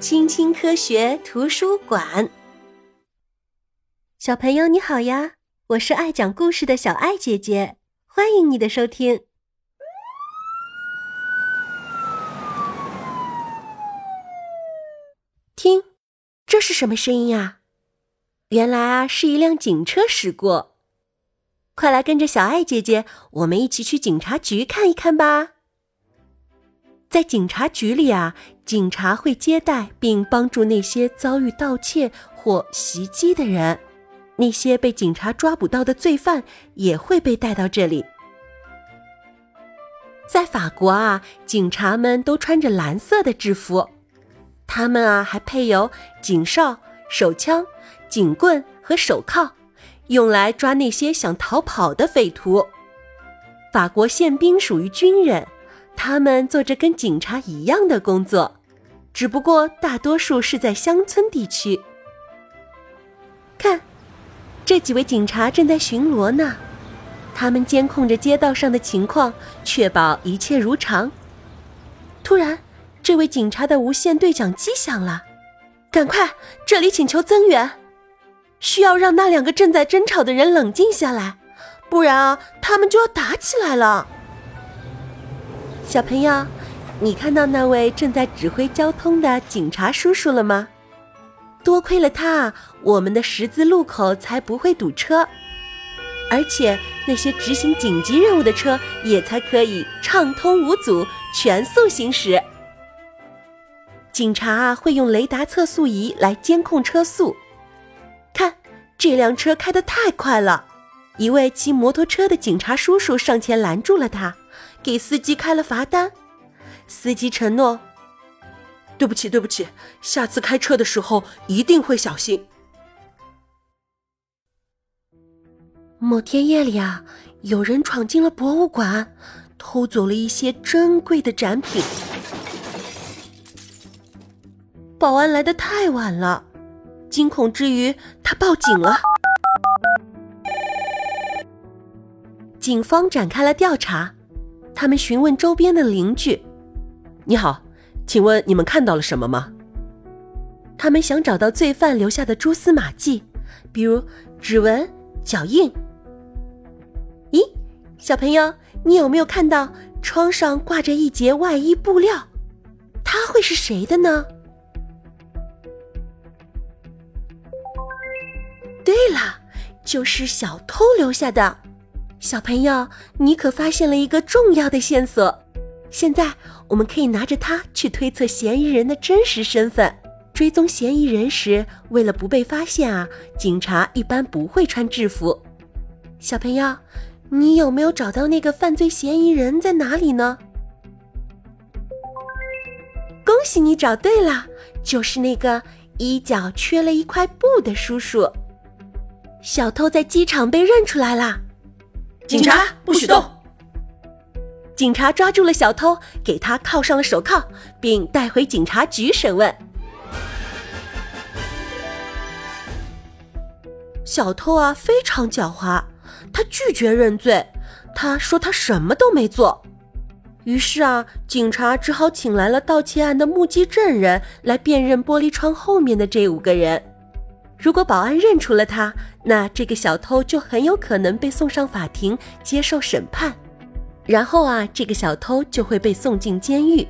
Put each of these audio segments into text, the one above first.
青青科学图书馆。小朋友你好呀，我是爱讲故事的小爱姐姐，欢迎你的收听。听，这是什么声音啊？原来啊，是一辆警车驶过。快来跟着小爱姐姐，我们一起去警察局看一看吧。在警察局里啊，警察会接待并帮助那些遭遇盗窃或袭击的人，那些被警察抓捕到的罪犯也会被带到这里。在法国啊，警察们都穿着蓝色的制服，他们啊还配有警哨、手枪、警棍和手铐，用来抓那些想逃跑的匪徒。法国宪兵属于军人。他们做着跟警察一样的工作，只不过大多数是在乡村地区。看，这几位警察正在巡逻呢，他们监控着街道上的情况，确保一切如常。突然，这位警察的无线对讲机响了，赶快，这里请求增援，需要让那两个正在争吵的人冷静下来，不然啊，他们就要打起来了。小朋友，你看到那位正在指挥交通的警察叔叔了吗？多亏了他，我们的十字路口才不会堵车，而且那些执行紧急任务的车也才可以畅通无阻、全速行驶。警察啊会用雷达测速仪来监控车速。看，这辆车开得太快了，一位骑摩托车的警察叔叔上前拦住了他。给司机开了罚单，司机承诺：“对不起，对不起，下次开车的时候一定会小心。”某天夜里啊，有人闯进了博物馆，偷走了一些珍贵的展品。保安来的太晚了，惊恐之余，他报警了。警方展开了调查。他们询问周边的邻居：“你好，请问你们看到了什么吗？”他们想找到罪犯留下的蛛丝马迹，比如指纹、脚印。咦，小朋友，你有没有看到窗上挂着一截外衣布料？它会是谁的呢？对了，就是小偷留下的。小朋友，你可发现了一个重要的线索。现在我们可以拿着它去推测嫌疑人的真实身份。追踪嫌疑人时，为了不被发现啊，警察一般不会穿制服。小朋友，你有没有找到那个犯罪嫌疑人在哪里呢？恭喜你找对了，就是那个衣角缺了一块布的叔叔。小偷在机场被认出来了。警察不许动！警察抓住了小偷，给他铐上了手铐，并带回警察局审问。小偷啊，非常狡猾，他拒绝认罪，他说他什么都没做。于是啊，警察只好请来了盗窃案的目击证人来辨认玻璃窗后面的这五个人。如果保安认出了他，那这个小偷就很有可能被送上法庭接受审判，然后啊，这个小偷就会被送进监狱。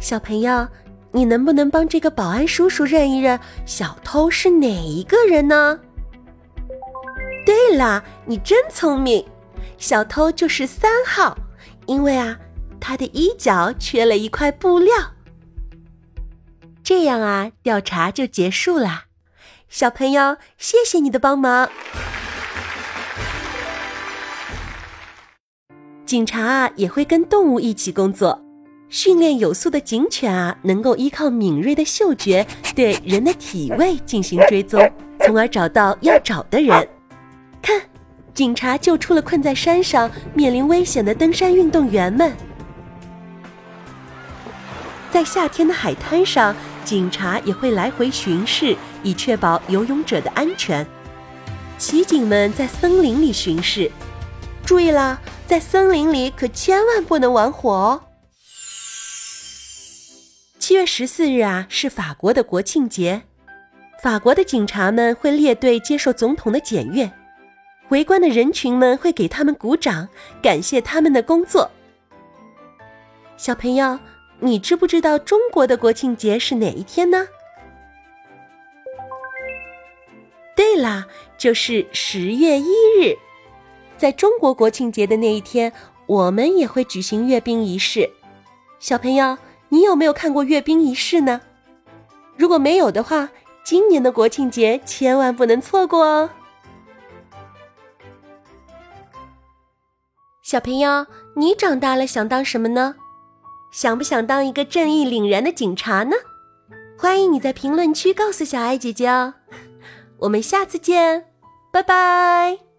小朋友，你能不能帮这个保安叔叔认一认小偷是哪一个人呢？对了，你真聪明，小偷就是三号，因为啊，他的衣角缺了一块布料。这样啊，调查就结束了。小朋友，谢谢你的帮忙。警察啊，也会跟动物一起工作。训练有素的警犬啊，能够依靠敏锐的嗅觉对人的体味进行追踪，从而找到要找的人。看，警察救出了困在山上、面临危险的登山运动员们。在夏天的海滩上。警察也会来回巡视，以确保游泳者的安全。骑警们在森林里巡视，注意啦，在森林里可千万不能玩火哦。七月十四日啊，是法国的国庆节。法国的警察们会列队接受总统的检阅，围观的人群们会给他们鼓掌，感谢他们的工作。小朋友，你知不知道中国的国庆节是哪一天呢？对啦，就是十月一日。在中国国庆节的那一天，我们也会举行阅兵仪式。小朋友，你有没有看过阅兵仪式呢？如果没有的话，今年的国庆节千万不能错过哦。小朋友，你长大了想当什么呢？想不想当一个正义凛然的警察呢？欢迎你在评论区告诉小爱姐姐哦。我们下次见，拜拜。